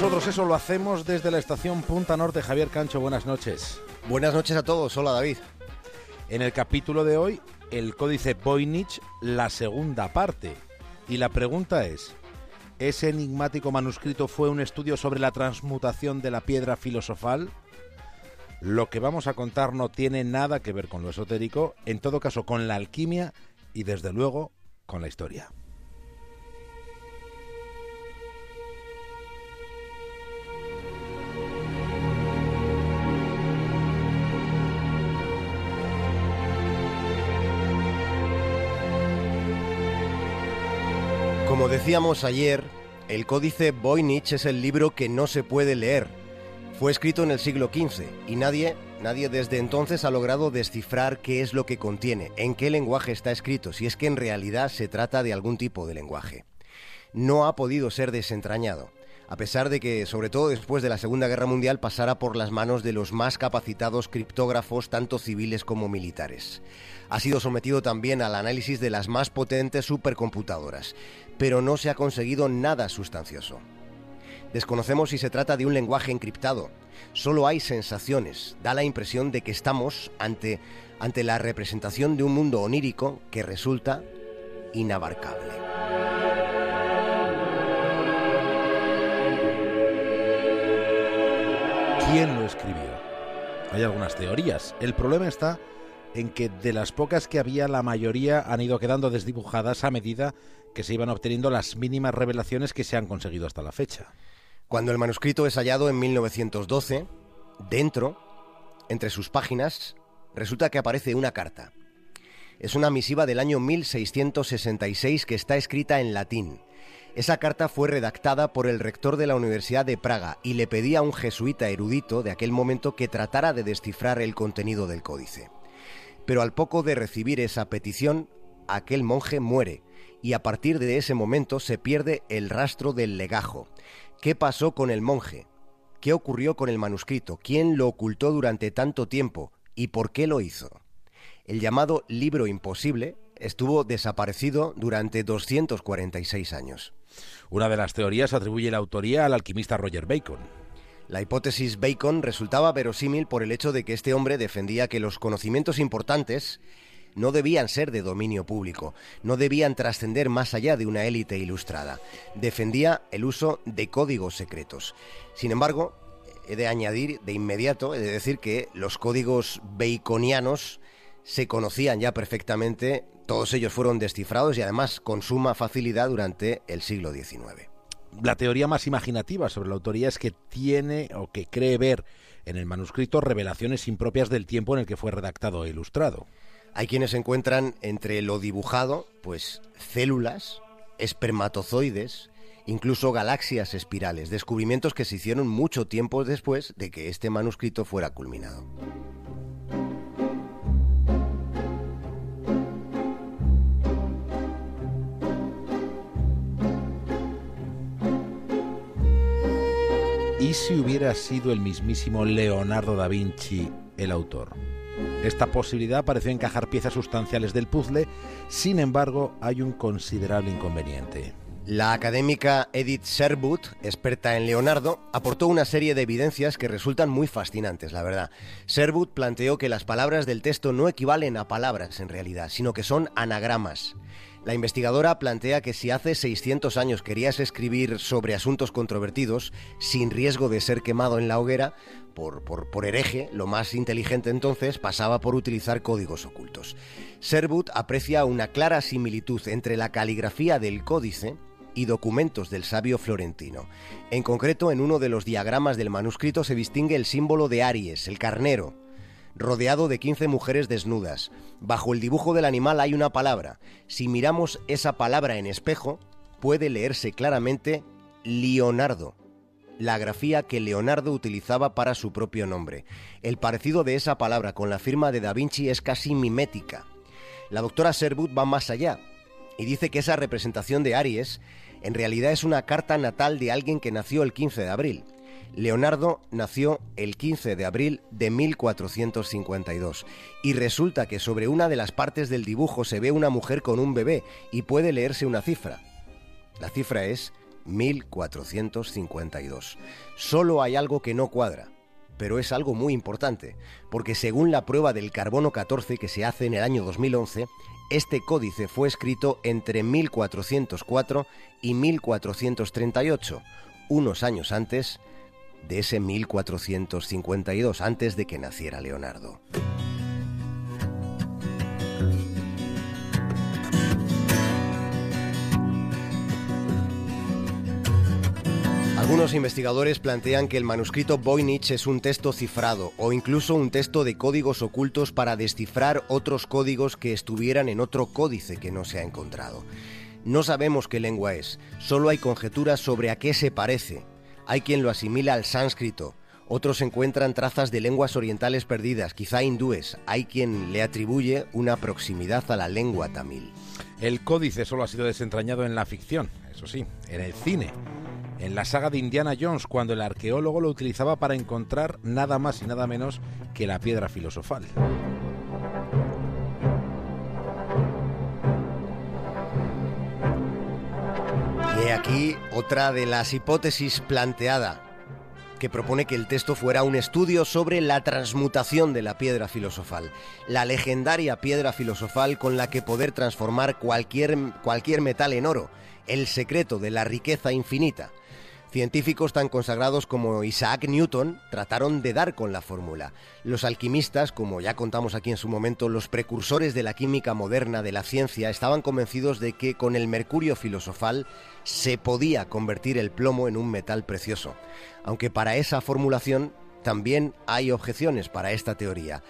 nosotros eso lo hacemos desde la estación Punta Norte. Javier Cancho, buenas noches. Buenas noches a todos. Hola, David. En el capítulo de hoy, el códice Voynich, la segunda parte. Y la pregunta es, ¿ese enigmático manuscrito fue un estudio sobre la transmutación de la piedra filosofal? Lo que vamos a contar no tiene nada que ver con lo esotérico, en todo caso con la alquimia y desde luego con la historia. Como decíamos ayer, el Códice Voynich es el libro que no se puede leer. Fue escrito en el siglo XV y nadie, nadie desde entonces ha logrado descifrar qué es lo que contiene, en qué lenguaje está escrito, si es que en realidad se trata de algún tipo de lenguaje. No ha podido ser desentrañado a pesar de que, sobre todo después de la Segunda Guerra Mundial, pasara por las manos de los más capacitados criptógrafos, tanto civiles como militares. Ha sido sometido también al análisis de las más potentes supercomputadoras, pero no se ha conseguido nada sustancioso. Desconocemos si se trata de un lenguaje encriptado. Solo hay sensaciones. Da la impresión de que estamos ante, ante la representación de un mundo onírico que resulta inabarcable. quién lo escribió. Hay algunas teorías. El problema está en que de las pocas que había, la mayoría han ido quedando desdibujadas a medida que se iban obteniendo las mínimas revelaciones que se han conseguido hasta la fecha. Cuando el manuscrito es hallado en 1912, dentro, entre sus páginas, resulta que aparece una carta. Es una misiva del año 1666 que está escrita en latín esa carta fue redactada por el rector de la Universidad de Praga y le pedía a un jesuita erudito de aquel momento que tratara de descifrar el contenido del códice. Pero al poco de recibir esa petición, aquel monje muere y a partir de ese momento se pierde el rastro del legajo. ¿Qué pasó con el monje? ¿Qué ocurrió con el manuscrito? ¿Quién lo ocultó durante tanto tiempo? ¿Y por qué lo hizo? El llamado libro imposible estuvo desaparecido durante 246 años. Una de las teorías atribuye la autoría al alquimista Roger Bacon. La hipótesis Bacon resultaba verosímil por el hecho de que este hombre defendía que los conocimientos importantes no debían ser de dominio público, no debían trascender más allá de una élite ilustrada. Defendía el uso de códigos secretos. Sin embargo, he de añadir de inmediato, he de decir que los códigos baconianos se conocían ya perfectamente todos ellos fueron descifrados y además con suma facilidad durante el siglo XIX. La teoría más imaginativa sobre la autoría es que tiene o que cree ver en el manuscrito revelaciones impropias del tiempo en el que fue redactado e ilustrado. Hay quienes encuentran entre lo dibujado, pues células, espermatozoides, incluso galaxias espirales, descubrimientos que se hicieron mucho tiempo después de que este manuscrito fuera culminado. ¿Y si hubiera sido el mismísimo Leonardo da Vinci el autor? Esta posibilidad pareció encajar piezas sustanciales del puzzle, sin embargo hay un considerable inconveniente. La académica Edith Sherwood, experta en Leonardo, aportó una serie de evidencias que resultan muy fascinantes, la verdad. Sherwood planteó que las palabras del texto no equivalen a palabras en realidad, sino que son anagramas. La investigadora plantea que si hace 600 años querías escribir sobre asuntos controvertidos, sin riesgo de ser quemado en la hoguera, por, por, hereje, lo más inteligente entonces pasaba por utilizar códigos ocultos. Sherwood aprecia una clara similitud entre la caligrafía del códice y documentos del sabio florentino. En concreto, en uno de los diagramas del manuscrito se distingue el símbolo de Aries, el carnero, rodeado de 15 mujeres desnudas. Bajo el dibujo del animal hay una palabra. Si miramos esa palabra en espejo, puede leerse claramente Leonardo, la grafía que Leonardo utilizaba para su propio nombre. El parecido de esa palabra con la firma de Da Vinci es casi mimética. La doctora Sherwood va más allá y dice que esa representación de Aries en realidad es una carta natal de alguien que nació el 15 de abril. Leonardo nació el 15 de abril de 1452 y resulta que sobre una de las partes del dibujo se ve una mujer con un bebé y puede leerse una cifra. La cifra es 1452. Solo hay algo que no cuadra, pero es algo muy importante, porque según la prueba del carbono 14 que se hace en el año 2011, este códice fue escrito entre 1404 y 1438, unos años antes de ese 1452, antes de que naciera Leonardo. Algunos investigadores plantean que el manuscrito Voynich es un texto cifrado o incluso un texto de códigos ocultos para descifrar otros códigos que estuvieran en otro códice que no se ha encontrado. No sabemos qué lengua es, solo hay conjeturas sobre a qué se parece. Hay quien lo asimila al sánscrito, otros encuentran trazas de lenguas orientales perdidas, quizá hindúes. Hay quien le atribuye una proximidad a la lengua tamil. El códice solo ha sido desentrañado en la ficción, eso sí, en el cine en la saga de Indiana Jones cuando el arqueólogo lo utilizaba para encontrar nada más y nada menos que la piedra filosofal. Aquí otra de las hipótesis planteada, que propone que el texto fuera un estudio sobre la transmutación de la piedra filosofal, la legendaria piedra filosofal con la que poder transformar cualquier, cualquier metal en oro, el secreto de la riqueza infinita. Científicos tan consagrados como Isaac Newton trataron de dar con la fórmula. Los alquimistas, como ya contamos aquí en su momento, los precursores de la química moderna, de la ciencia, estaban convencidos de que con el mercurio filosofal se podía convertir el plomo en un metal precioso. Aunque para esa formulación también hay objeciones para esta teoría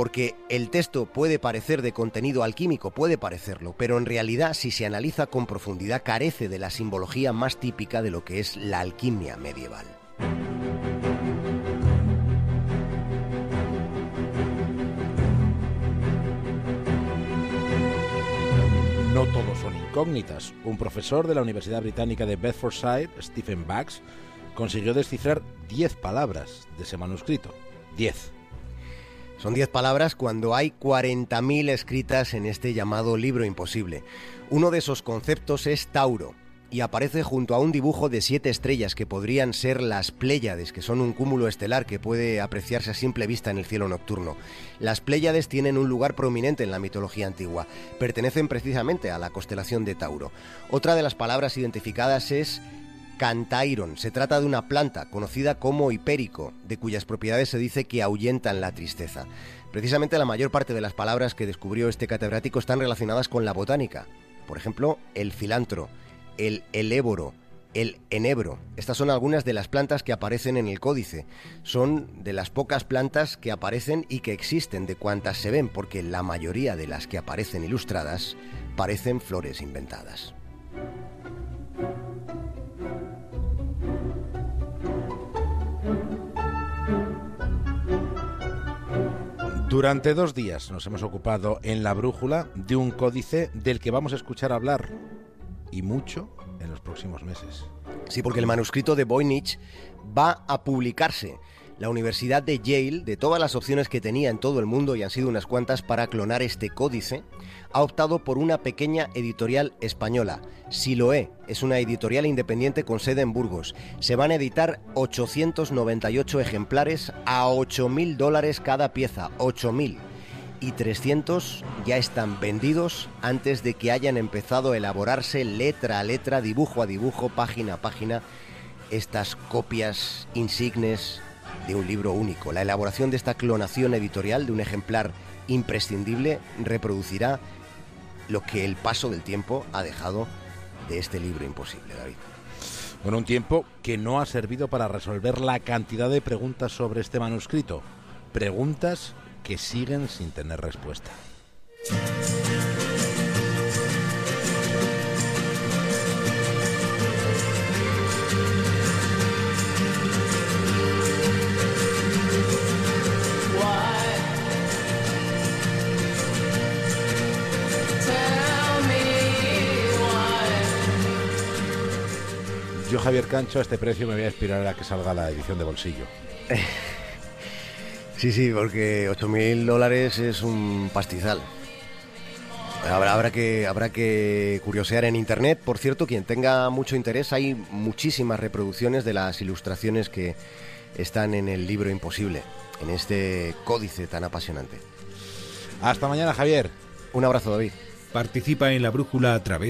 porque el texto puede parecer de contenido alquímico, puede parecerlo, pero en realidad si se analiza con profundidad carece de la simbología más típica de lo que es la alquimia medieval. No todos son incógnitas. Un profesor de la Universidad Británica de Bedfordshire, Stephen Bax, consiguió descifrar 10 palabras de ese manuscrito. 10. Son 10 palabras cuando hay 40.000 escritas en este llamado libro imposible. Uno de esos conceptos es Tauro, y aparece junto a un dibujo de siete estrellas que podrían ser las Pléyades, que son un cúmulo estelar que puede apreciarse a simple vista en el cielo nocturno. Las Pléyades tienen un lugar prominente en la mitología antigua, pertenecen precisamente a la constelación de Tauro. Otra de las palabras identificadas es Cantairon. Se trata de una planta conocida como hipérico, de cuyas propiedades se dice que ahuyentan la tristeza. Precisamente la mayor parte de las palabras que descubrió este catedrático están relacionadas con la botánica. Por ejemplo, el filantro, el eléboro, el enebro. Estas son algunas de las plantas que aparecen en el códice. Son de las pocas plantas que aparecen y que existen de cuantas se ven, porque la mayoría de las que aparecen ilustradas parecen flores inventadas. Durante dos días nos hemos ocupado en la brújula de un códice del que vamos a escuchar hablar y mucho en los próximos meses. Sí, porque el manuscrito de Voynich va a publicarse la Universidad de Yale, de todas las opciones que tenía en todo el mundo, y han sido unas cuantas para clonar este códice, ha optado por una pequeña editorial española. Siloé es una editorial independiente con sede en Burgos. Se van a editar 898 ejemplares a 8.000 dólares cada pieza. 8.000 y 300 ya están vendidos antes de que hayan empezado a elaborarse letra a letra, dibujo a dibujo, página a página, estas copias insignes de un libro único. La elaboración de esta clonación editorial de un ejemplar imprescindible reproducirá lo que el paso del tiempo ha dejado de este libro imposible, David. Bueno, un tiempo que no ha servido para resolver la cantidad de preguntas sobre este manuscrito. Preguntas que siguen sin tener respuesta. Javier Cancho, a este precio me voy a esperar a que salga la edición de bolsillo. Sí, sí, porque 8.000 dólares es un pastizal. Habrá, habrá, que, habrá que curiosear en internet. Por cierto, quien tenga mucho interés, hay muchísimas reproducciones de las ilustraciones que están en el libro Imposible, en este códice tan apasionante. Hasta mañana, Javier. Un abrazo, David. Participa en la brújula a través